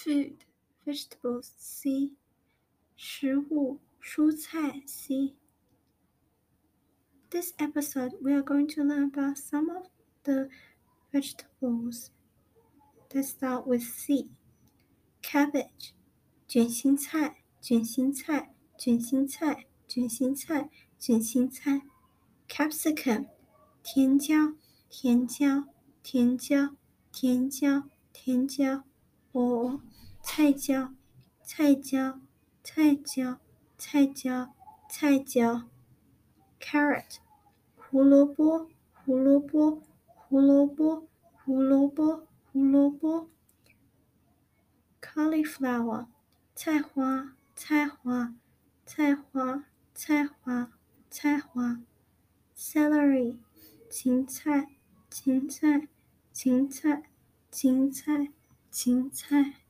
food vegetables C 食物蔬菜 C This episode we are going to learn about some of the vegetables that start with C cabbage 卷心菜卷心菜卷心菜卷心菜卷心菜 capsicum 甜椒甜椒甜椒甜椒甜椒 哦，菜椒，菜椒，菜椒，菜椒，菜椒，carrot，胡萝卜，胡萝卜，胡萝卜，胡萝卜，胡萝卜，cauliflower，菜花，菜花，菜花，菜花，菜花，celery，芹菜，芹菜，芹菜，芹菜。青菜。